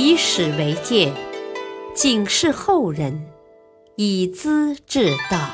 以史为鉴，警示后人，以资治道。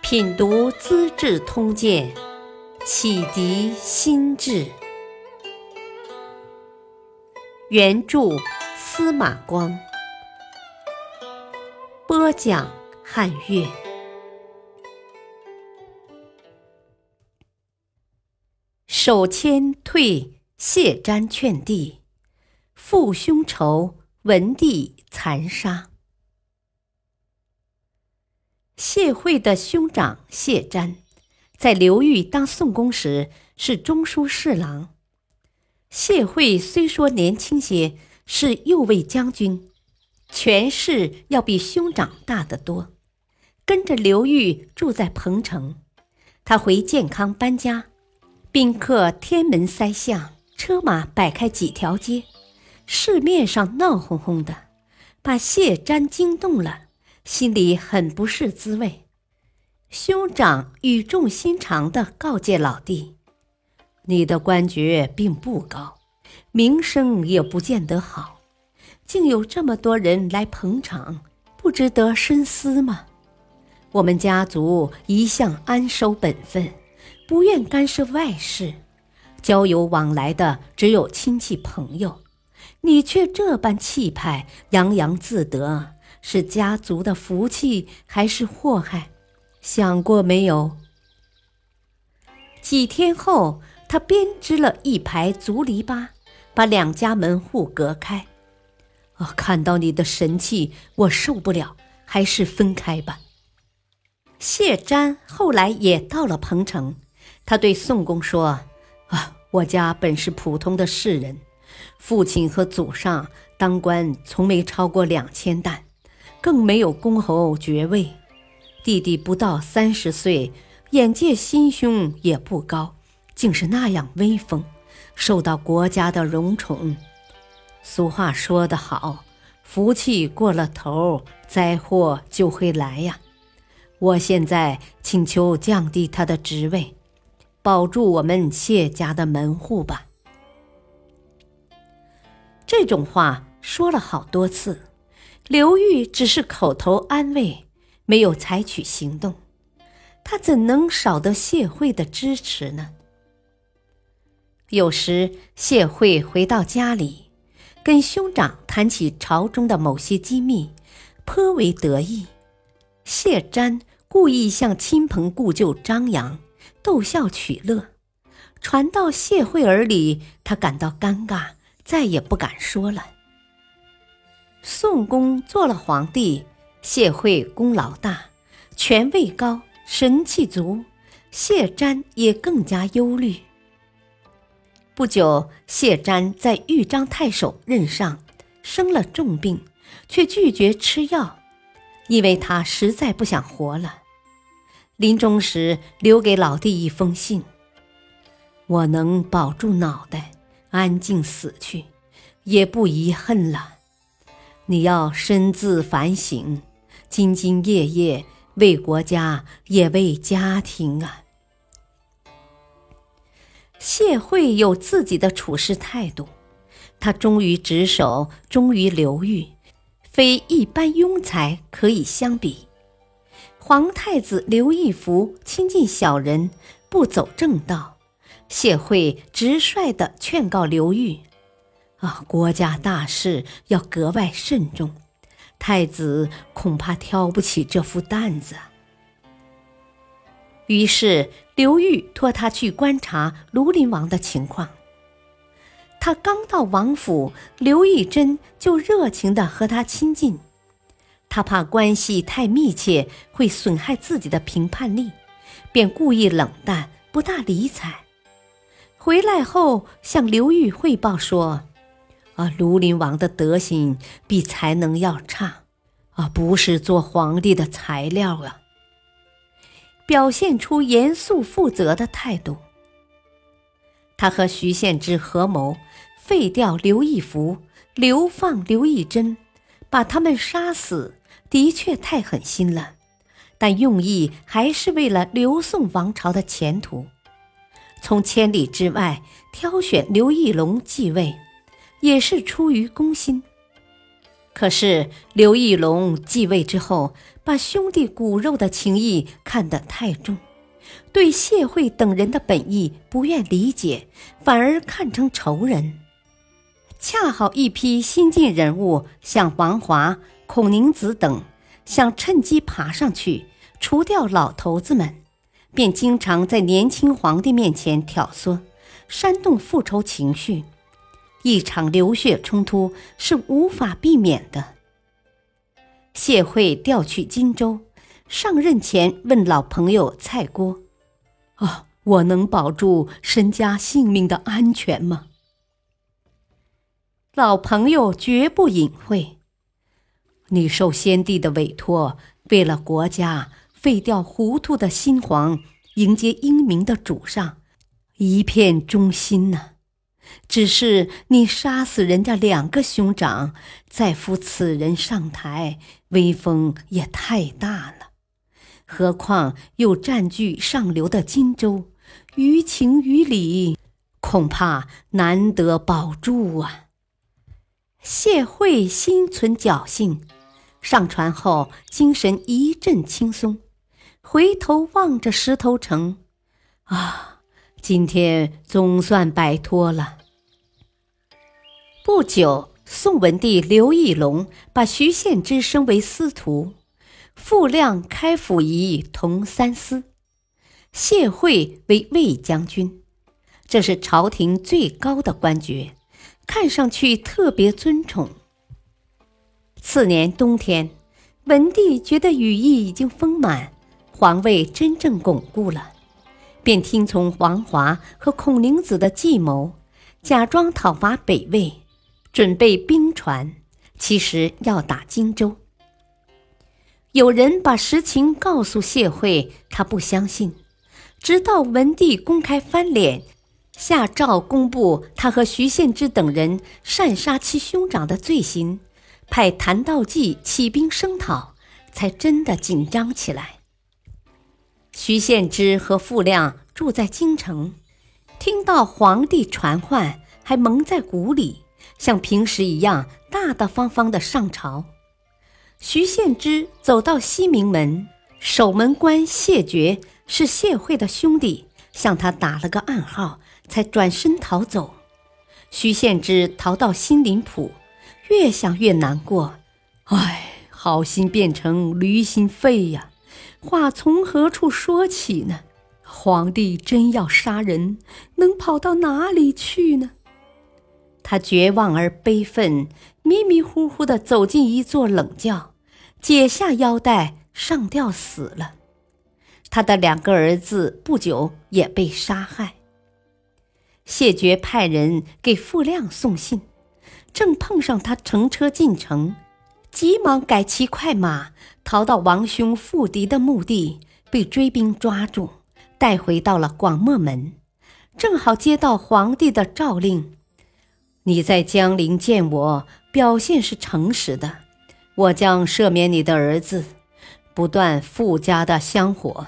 品读《资治通鉴》，启迪心智。原著司马光，播讲汉乐。手牵退，谢瞻劝帝，父兄仇，文帝残杀。谢惠的兄长谢瞻，在刘裕当宋公时是中书侍郎。谢惠虽说年轻些，是右卫将军，权势要比兄长大得多。跟着刘裕住在彭城，他回建康搬家，宾客天门塞巷，车马摆开几条街，市面上闹哄哄的，把谢瞻惊动了。心里很不是滋味，兄长语重心长地告诫老弟：“你的官爵并不高，名声也不见得好，竟有这么多人来捧场，不值得深思吗？我们家族一向安守本分，不愿干涉外事，交友往来的只有亲戚朋友，你却这般气派，洋洋自得。”是家族的福气还是祸害？想过没有？几天后，他编织了一排竹篱笆，把两家门户隔开。啊，看到你的神气，我受不了，还是分开吧。谢瞻后来也到了彭城，他对宋公说：“啊，我家本是普通的士人，父亲和祖上当官从没超过两千担。”更没有公侯爵位，弟弟不到三十岁，眼界心胸也不高，竟是那样威风，受到国家的荣宠。俗话说得好，福气过了头，灾祸就会来呀。我现在请求降低他的职位，保住我们谢家的门户吧。这种话说了好多次。刘裕只是口头安慰，没有采取行动，他怎能少得谢惠的支持呢？有时谢惠回到家里，跟兄长谈起朝中的某些机密，颇为得意。谢瞻故意向亲朋故旧张扬，逗笑取乐，传到谢惠耳里，他感到尴尬，再也不敢说了。宋公做了皇帝，谢惠功劳大，权位高，神气足，谢瞻也更加忧虑。不久，谢瞻在豫章太守任上生了重病，却拒绝吃药，因为他实在不想活了。临终时留给老弟一封信：“我能保住脑袋，安静死去，也不遗恨了。”你要深自反省，兢兢业业为国家也为家庭啊！谢惠有自己的处事态度，他忠于职守，忠于刘裕，非一般庸才可以相比。皇太子刘义福亲近小人，不走正道，谢惠直率地劝告刘裕。啊，国家大事要格外慎重，太子恐怕挑不起这副担子。于是刘裕托他去观察庐陵王的情况。他刚到王府，刘义珍就热情地和他亲近。他怕关系太密切会损害自己的评判力，便故意冷淡，不大理睬。回来后向刘裕汇报说。啊，庐陵王的德行比才能要差，啊，不是做皇帝的材料啊！表现出严肃负责的态度。他和徐献之合谋废掉刘义福，流放刘义珍，把他们杀死，的确太狠心了。但用意还是为了刘宋王朝的前途，从千里之外挑选刘义隆继位。也是出于公心。可是刘义隆继位之后，把兄弟骨肉的情谊看得太重，对谢惠等人的本意不愿理解，反而看成仇人。恰好一批新晋人物，像王华、孔宁子等，想趁机爬上去，除掉老头子们，便经常在年轻皇帝面前挑唆，煽动复仇情绪。一场流血冲突是无法避免的。谢惠调去荆州，上任前问老朋友蔡郭：“啊，我能保住身家性命的安全吗？”老朋友绝不隐晦：“你受先帝的委托，为了国家废掉糊涂的新皇，迎接英明的主上，一片忠心呢。”只是你杀死人家两个兄长，再扶此人上台，威风也太大了。何况又占据上流的荆州，于情于理，恐怕难得保住啊。谢惠心存侥幸，上船后精神一阵轻松，回头望着石头城，啊。今天总算摆脱了。不久，宋文帝刘义隆把徐献之升为司徒，傅亮开府仪同三司，谢惠为卫将军，这是朝廷最高的官爵，看上去特别尊崇。次年冬天，文帝觉得羽翼已经丰满，皇位真正巩固了。便听从王华和孔灵子的计谋，假装讨伐北魏，准备兵船，其实要打荆州。有人把实情告诉谢惠，他不相信，直到文帝公开翻脸，下诏公布他和徐献之等人擅杀其兄长的罪行，派谭道济起兵声讨，才真的紧张起来。徐献之和傅亮住在京城，听到皇帝传唤，还蒙在鼓里，像平时一样大大方方的上朝。徐献之走到西明门，守门官谢觉是谢惠的兄弟，向他打了个暗号，才转身逃走。徐献之逃到新林浦，越想越难过，唉，好心变成驴心肺呀！话从何处说起呢？皇帝真要杀人，能跑到哪里去呢？他绝望而悲愤，迷迷糊糊地走进一座冷窖，解下腰带，上吊死了。他的两个儿子不久也被杀害。谢绝派人给傅亮送信，正碰上他乘车进城。急忙改骑快马，逃到王兄复敌的墓地，被追兵抓住，带回到了广漠门。正好接到皇帝的诏令：“你在江陵见我，表现是诚实的，我将赦免你的儿子，不断傅家的香火。”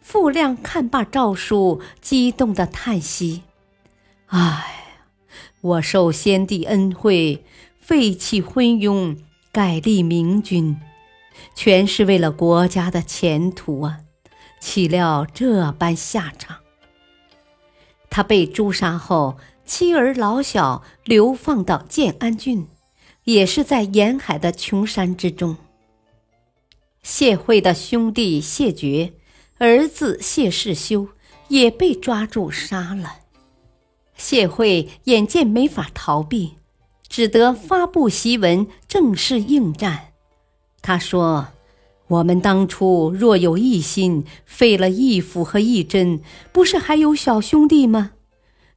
傅亮看罢诏书，激动的叹息：“唉，我受先帝恩惠。”废弃昏庸，改立明君，全是为了国家的前途啊！岂料这般下场。他被诛杀后，妻儿老小流放到建安郡，也是在沿海的穷山之中。谢惠的兄弟谢觉，儿子谢世修也被抓住杀了。谢惠眼见没法逃避。只得发布檄文，正式应战。他说：“我们当初若有一心，废了义府和义真，不是还有小兄弟吗？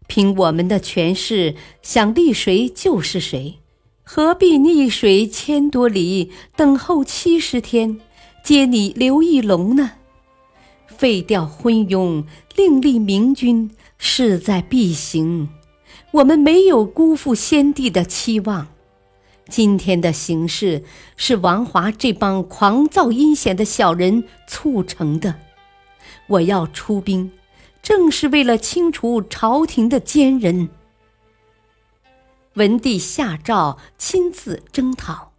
凭我们的权势，想立谁就是谁，何必逆水千多里，等候七十天，接你刘义隆呢？废掉昏庸，另立明君，势在必行。”我们没有辜负先帝的期望，今天的形势是王华这帮狂躁阴险的小人促成的。我要出兵，正是为了清除朝廷的奸人。文帝下诏亲自征讨。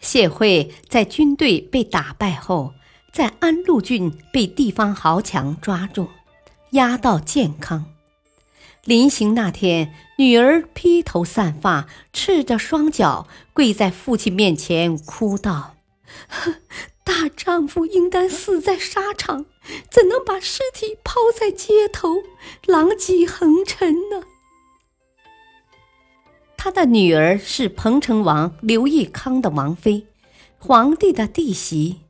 谢惠在军队被打败后，在安陆郡被地方豪强抓住，押到建康。临行那天，女儿披头散发，赤着双脚，跪在父亲面前哭道：“ 大丈夫应当死在沙场，怎能把尸体抛在街头，狼藉横陈呢？”他的女儿是彭城王刘义康的王妃，皇帝的弟媳，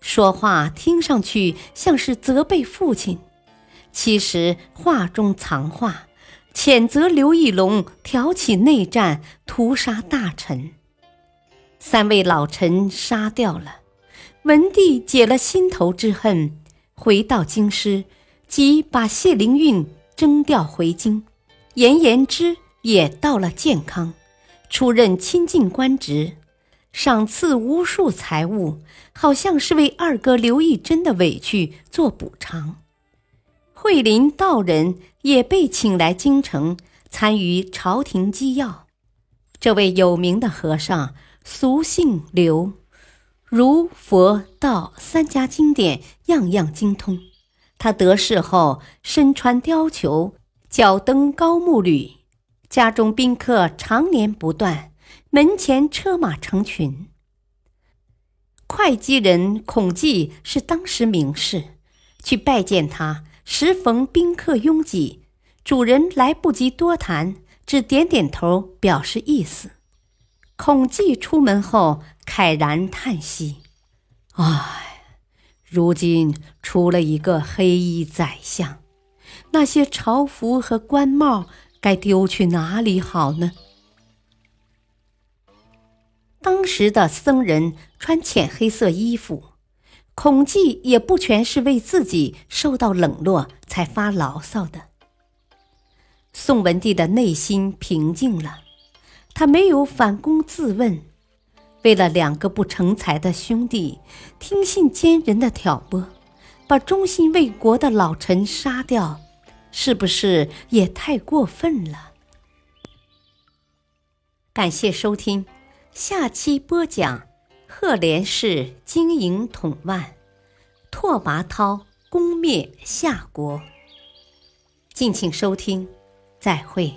说话听上去像是责备父亲，其实话中藏话。谴责刘义隆挑起内战，屠杀大臣。三位老臣杀掉了，文帝解了心头之恨，回到京师，即把谢灵运征调回京，严延之也到了建康，出任亲近官职，赏赐无数财物，好像是为二哥刘义珍的委屈做补偿。桂林道人也被请来京城参与朝廷机要。这位有名的和尚，俗姓刘，儒、佛、道三家经典样样精通。他得势后，身穿貂裘，脚蹬高木履，家中宾客常年不断，门前车马成群。会稽人孔季是当时名士，去拜见他。时逢宾客拥挤，主人来不及多谈，只点点头表示意思。孔季出门后慨然叹息：“唉，如今出了一个黑衣宰相，那些朝服和官帽该丢去哪里好呢？”当时的僧人穿浅黑色衣服。孔季也不全是为自己受到冷落才发牢骚的。宋文帝的内心平静了，他没有反攻自问，为了两个不成才的兄弟，听信奸人的挑拨，把忠心为国的老臣杀掉，是不是也太过分了？感谢收听，下期播讲。赫连氏经营统万，拓跋焘攻灭夏国。敬请收听，再会。